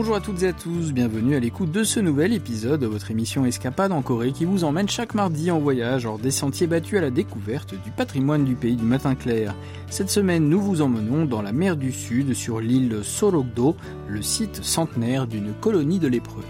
Bonjour à toutes et à tous, bienvenue à l'écoute de ce nouvel épisode de votre émission Escapade en Corée qui vous emmène chaque mardi en voyage hors des sentiers battus à la découverte du patrimoine du pays du matin clair. Cette semaine, nous vous emmenons dans la mer du Sud sur l'île Sorokdo, le site centenaire d'une colonie de lépreux.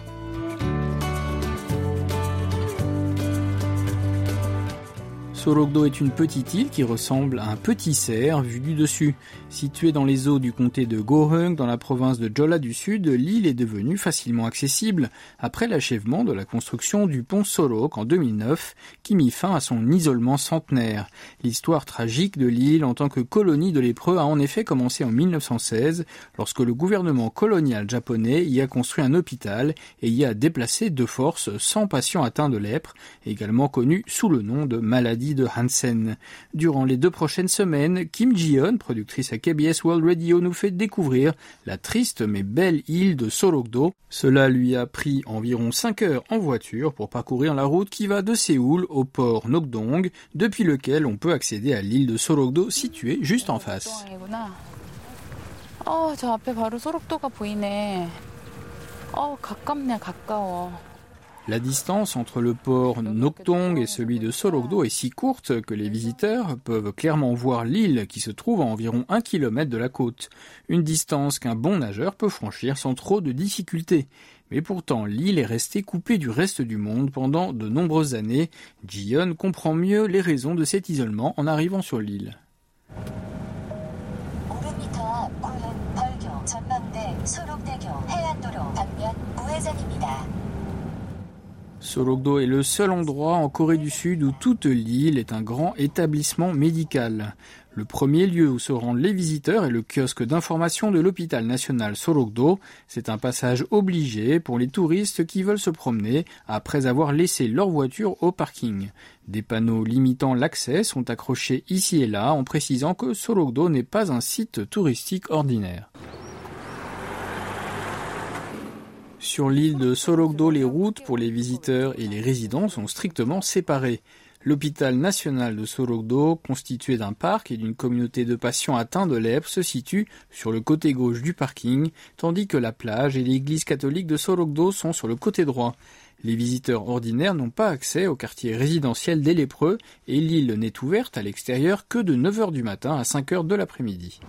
Sorokdo est une petite île qui ressemble à un petit cerf vu du dessus. Située dans les eaux du comté de Goheung, dans la province de Jola du Sud, l'île est devenue facilement accessible après l'achèvement de la construction du pont Sorok en 2009, qui mit fin à son isolement centenaire. L'histoire tragique de l'île en tant que colonie de lépreux a en effet commencé en 1916, lorsque le gouvernement colonial japonais y a construit un hôpital et y a déplacé de force 100 patients atteints de lèpre, également connus sous le nom de maladie de Hansen. Durant les deux prochaines semaines, Kim Ji-yeon, productrice à KBS World Radio, nous fait découvrir la triste mais belle île de Sorokdo. Cela lui a pris environ 5 heures en voiture pour parcourir la route qui va de Séoul au port Nokdong, depuis lequel on peut accéder à l'île de Sorokdo située juste en face. La distance entre le port Noktong et celui de Sorokdo est si courte que les visiteurs peuvent clairement voir l'île qui se trouve à environ un kilomètre de la côte, une distance qu'un bon nageur peut franchir sans trop de difficultés. Mais pourtant, l'île est restée coupée du reste du monde pendant de nombreuses années. Jiyeon comprend mieux les raisons de cet isolement en arrivant sur l'île. Sorokdo est le seul endroit en Corée du Sud où toute l'île est un grand établissement médical. Le premier lieu où se rendent les visiteurs est le kiosque d'information de l'hôpital national Sorokdo. C'est un passage obligé pour les touristes qui veulent se promener après avoir laissé leur voiture au parking. Des panneaux limitant l'accès sont accrochés ici et là en précisant que Sorokdo n'est pas un site touristique ordinaire. Sur l'île de Sorokdo, les routes pour les visiteurs et les résidents sont strictement séparées. L'hôpital national de Sorokdo, constitué d'un parc et d'une communauté de patients atteints de lèpre, se situe sur le côté gauche du parking, tandis que la plage et l'église catholique de Sorokdo sont sur le côté droit. Les visiteurs ordinaires n'ont pas accès au quartier résidentiel des lépreux et l'île n'est ouverte à l'extérieur que de 9h du matin à 5h de l'après-midi.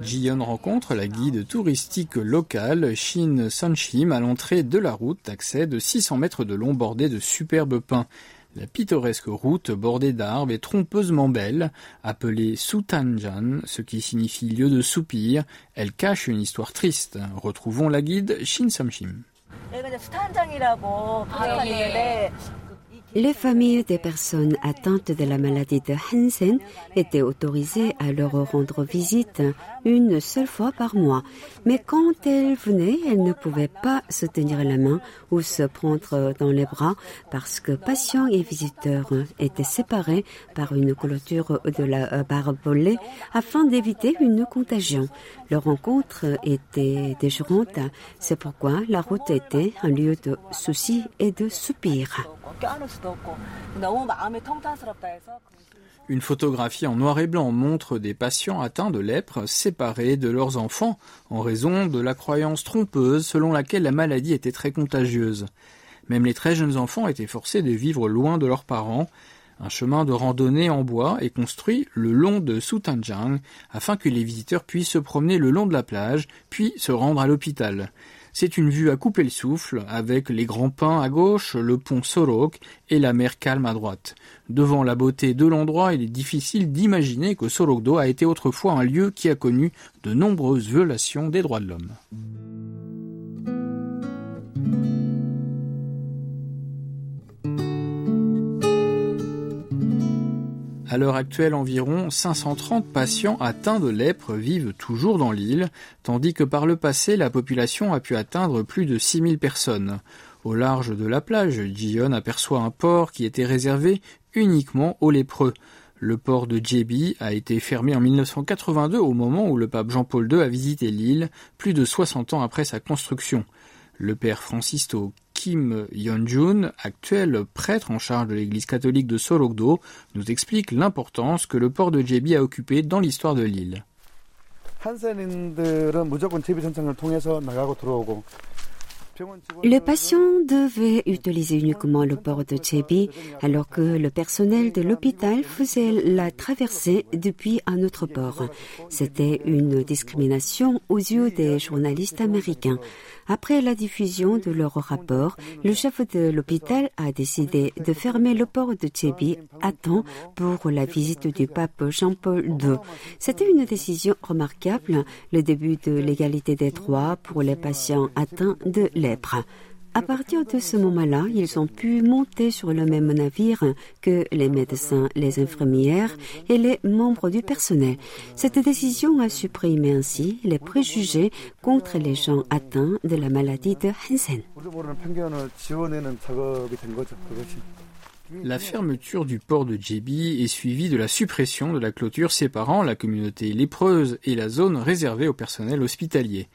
Jiyeon rencontre la guide touristique locale Shin Sunshim à l'entrée de la route d'accès de 600 mètres de long bordée de superbes pins. La pittoresque route bordée d'arbres est trompeusement belle, appelée Sutanjan, ce qui signifie lieu de soupir. Elle cache une histoire triste. Retrouvons la guide Shin Sunshim. Les familles des personnes atteintes de la maladie de Hansen étaient autorisées à leur rendre visite une seule fois par mois. Mais quand elles venaient, elles ne pouvaient pas se tenir la main ou se prendre dans les bras parce que patients et visiteurs étaient séparés par une clôture de la barbelée afin d'éviter une contagion. Leur rencontre était déjurante. C'est pourquoi la route était un lieu de soucis et de soupirs. Une photographie en noir et blanc montre des patients atteints de lèpre séparés de leurs enfants en raison de la croyance trompeuse selon laquelle la maladie était très contagieuse. Même les très jeunes enfants étaient forcés de vivre loin de leurs parents. Un chemin de randonnée en bois est construit le long de Sutanjang afin que les visiteurs puissent se promener le long de la plage puis se rendre à l'hôpital. C'est une vue à couper le souffle, avec les grands pins à gauche, le pont Sorok et la mer calme à droite. Devant la beauté de l'endroit, il est difficile d'imaginer que Sorokdo a été autrefois un lieu qui a connu de nombreuses violations des droits de l'homme. À l'heure actuelle, environ 530 patients atteints de lèpre vivent toujours dans l'île, tandis que par le passé, la population a pu atteindre plus de 6000 personnes. Au large de la plage, Jion aperçoit un port qui était réservé uniquement aux lépreux. Le port de Djebi a été fermé en 1982 au moment où le pape Jean-Paul II a visité l'île, plus de 60 ans après sa construction. Le père Francisco Kim Yeonjun, actuel prêtre en charge de l'église catholique de Sorokdo, nous explique l'importance que le port de Jebi a occupé dans l'histoire de l'île. Le patient devait utiliser uniquement le port de Jebi alors que le personnel de l'hôpital faisait la traversée depuis un autre port. C'était une discrimination aux yeux des journalistes américains. Après la diffusion de leur rapport, le chef de l'hôpital a décidé de fermer le port de Jebi à temps pour la visite du pape Jean-Paul II. C'était une décision remarquable, le début de l'égalité des droits pour les patients atteints de À partir de ce moment-là, ils ont pu monter sur le même navire que les médecins, les infirmières et les membres du personnel. Cette décision a supprimé ainsi les préjugés contre les gens atteints de la maladie de Hansen. La fermeture du port de Jebi est suivie de la suppression de la clôture séparant la communauté lépreuse et la zone réservée au personnel hospitalier.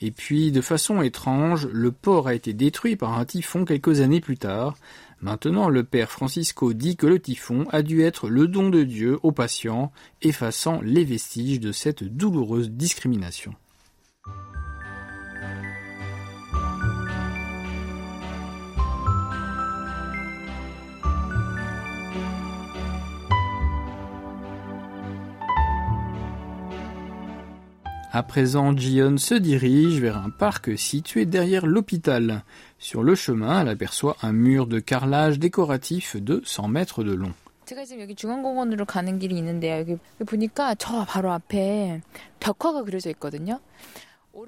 Et puis, de façon étrange, le port a été détruit par un typhon quelques années plus tard. Maintenant, le père Francisco dit que le typhon a dû être le don de Dieu aux patients, effaçant les vestiges de cette douloureuse discrimination. À présent, Jion se dirige vers un parc situé derrière l'hôpital. Sur le chemin, elle aperçoit un mur de carrelage décoratif de 100 mètres de long.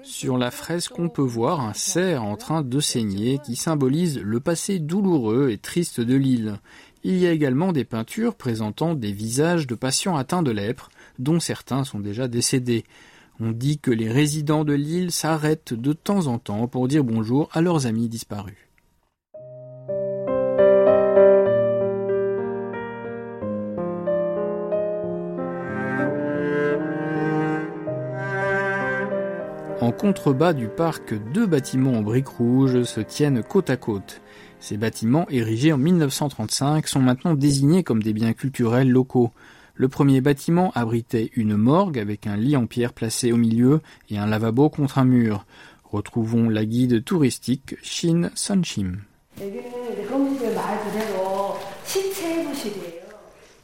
Sur la fresque, on peut voir un cerf en train de saigner qui symbolise le passé douloureux et triste de l'île. Il y a également des peintures présentant des visages de patients atteints de lèpre, dont certains sont déjà décédés. On dit que les résidents de l'île s'arrêtent de temps en temps pour dire bonjour à leurs amis disparus. En contrebas du parc, deux bâtiments en briques rouges se tiennent côte à côte. Ces bâtiments, érigés en 1935, sont maintenant désignés comme des biens culturels locaux. Le premier bâtiment abritait une morgue avec un lit en pierre placé au milieu et un lavabo contre un mur. Retrouvons la guide touristique Shin Sunshim.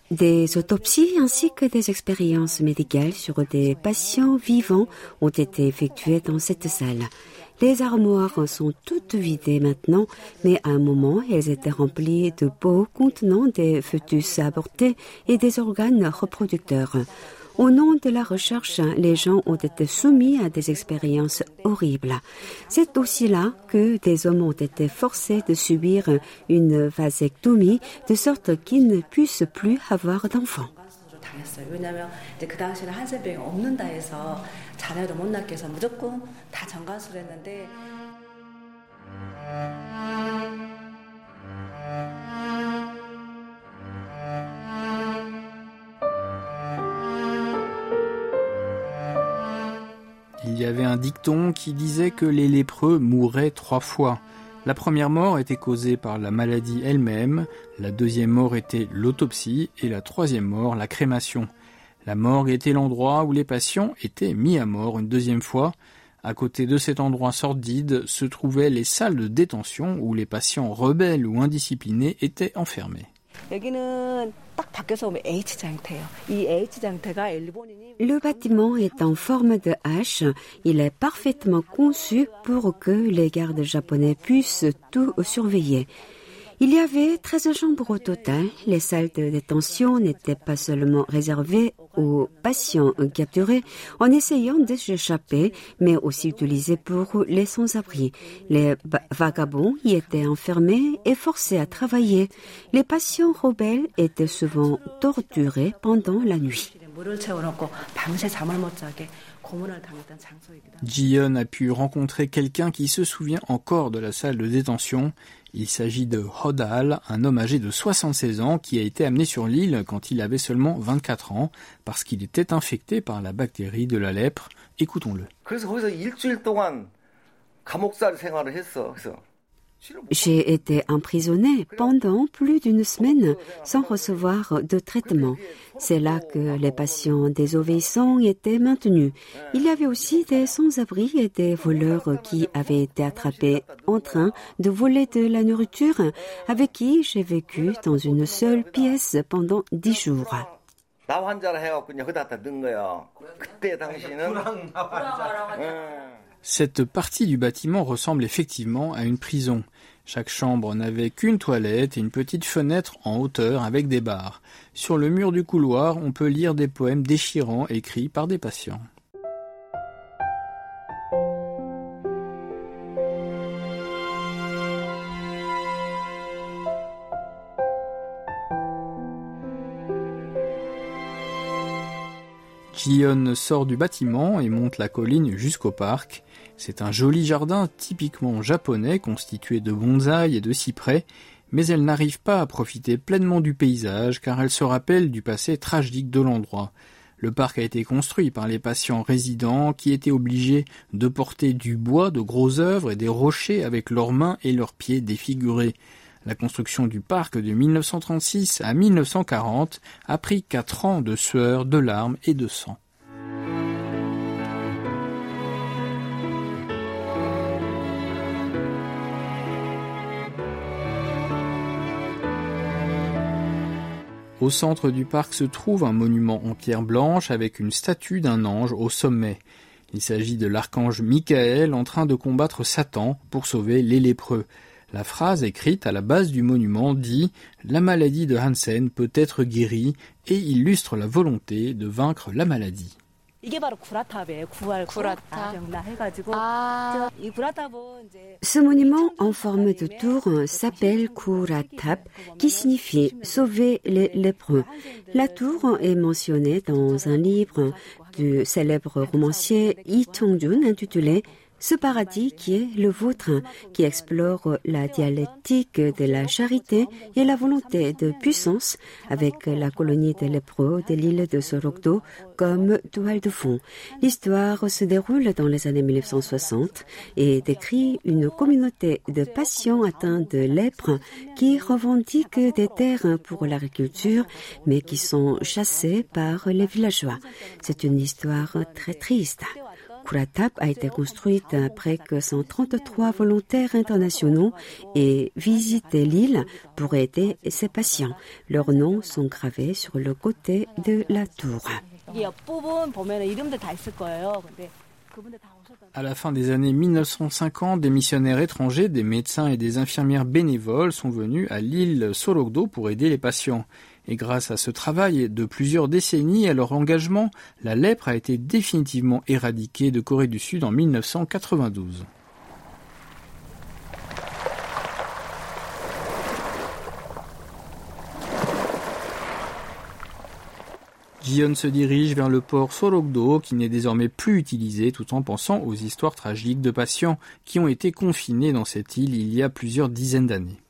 Des autopsies ainsi que des expériences médicales sur des patients vivants ont été effectuées dans cette salle. Les armoires sont toutes vidées maintenant, mais à un moment, elles étaient remplies de pots contenant des fœtus abortés et des organes reproducteurs. Au nom de la recherche, les gens ont été soumis à des expériences horribles. C'est aussi là que des hommes ont été forcés de subir une vasectomie de sorte qu'ils ne puissent plus avoir d'enfants. Avait un dicton qui disait que les lépreux mouraient trois fois. La première mort était causée par la maladie elle-même, la deuxième mort était l'autopsie et la troisième mort la crémation. La morgue était l'endroit où les patients étaient mis à mort une deuxième fois. À côté de cet endroit sordide se trouvaient les salles de détention où les patients rebelles ou indisciplinés étaient enfermés. Le bâtiment est en forme de H. Il est parfaitement conçu pour que les gardes japonais puissent tout surveiller. Il y avait 13 chambres au total. Les salles de détention n'étaient pas seulement réservées aux patients capturés en essayant de s'échapper, mais aussi utilisées pour les sans-abri. Les vagabonds y étaient enfermés et forcés à travailler. Les patients rebelles étaient souvent torturés pendant la nuit. Jiyeon a pu rencontrer quelqu'un qui se souvient encore de la salle de détention. Il s'agit de Hodal, un homme âgé de 76 ans qui a été amené sur l'île quand il avait seulement 24 ans parce qu'il était infecté par la bactérie de la lèpre. Écoutons-le. J'ai été emprisonnée pendant plus d'une semaine sans recevoir de traitement. C'est là que les patients désobéissants étaient maintenus. Il y avait aussi des sans-abri et des voleurs qui avaient été attrapés en train de voler de la nourriture avec qui j'ai vécu dans une seule pièce pendant dix jours. Cette partie du bâtiment ressemble effectivement à une prison. Chaque chambre n'avait qu'une toilette et une petite fenêtre en hauteur avec des barres. Sur le mur du couloir, on peut lire des poèmes déchirants écrits par des patients. Jion sort du bâtiment et monte la colline jusqu'au parc. C'est un joli jardin typiquement japonais constitué de bonsaïs et de cyprès, mais elle n'arrive pas à profiter pleinement du paysage car elle se rappelle du passé tragique de l'endroit. Le parc a été construit par les patients résidents qui étaient obligés de porter du bois de gros œuvres et des rochers avec leurs mains et leurs pieds défigurés. La construction du parc de 1936 à 1940 a pris quatre ans de sueur, de larmes et de sang. Au centre du parc se trouve un monument en pierre blanche avec une statue d'un ange au sommet. Il s'agit de l'archange Michael en train de combattre Satan pour sauver les lépreux. La phrase écrite à la base du monument dit La maladie de Hansen peut être guérie et illustre la volonté de vaincre la maladie. Ce monument en forme de tour s'appelle Kuratap, qui signifie sauver les lépreux. La tour est mentionnée dans un livre du célèbre romancier Yi Chong-jun intitulé ce paradis qui est le vôtre, qui explore la dialectique de la charité et la volonté de puissance avec la colonie des lépreux de l'île de Sorokdo comme toile de fond. L'histoire se déroule dans les années 1960 et décrit une communauté de patients atteints de lèpre qui revendiquent des terres pour l'agriculture mais qui sont chassés par les villageois. C'est une histoire très triste. Kuratap a été construite après que 133 volontaires internationaux aient visité l'île pour aider ses patients. Leurs noms sont gravés sur le côté de la tour. À la fin des années 1950, des missionnaires étrangers, des médecins et des infirmières bénévoles sont venus à l'île Sorokdo pour aider les patients. Et grâce à ce travail de plusieurs décennies et à leur engagement, la lèpre a été définitivement éradiquée de Corée du Sud en 1992. Gion se dirige vers le port Sorokdo qui n'est désormais plus utilisé tout en pensant aux histoires tragiques de patients qui ont été confinés dans cette île il y a plusieurs dizaines d'années.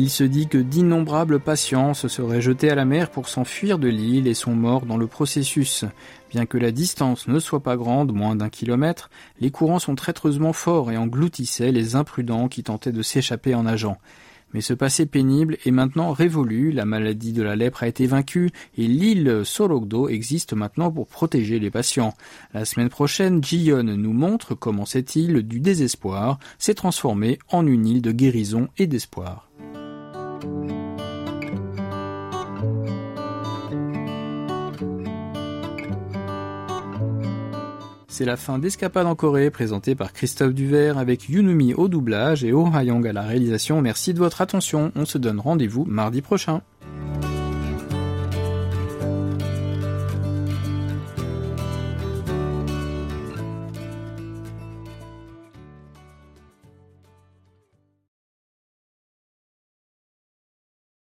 Il se dit que d'innombrables patients se seraient jetés à la mer pour s'enfuir de l'île et sont morts dans le processus. Bien que la distance ne soit pas grande, moins d'un kilomètre, les courants sont traîtreusement forts et engloutissaient les imprudents qui tentaient de s'échapper en nageant. Mais ce passé pénible est maintenant révolu, la maladie de la lèpre a été vaincue et l'île Sorokdo existe maintenant pour protéger les patients. La semaine prochaine, Jion nous montre comment cette île du désespoir s'est transformée en une île de guérison et d'espoir. C'est la fin d'Escapade en Corée, présentée par Christophe Duvert avec Yunumi au doublage et Oh Hayang à la réalisation. Merci de votre attention. On se donne rendez-vous mardi prochain.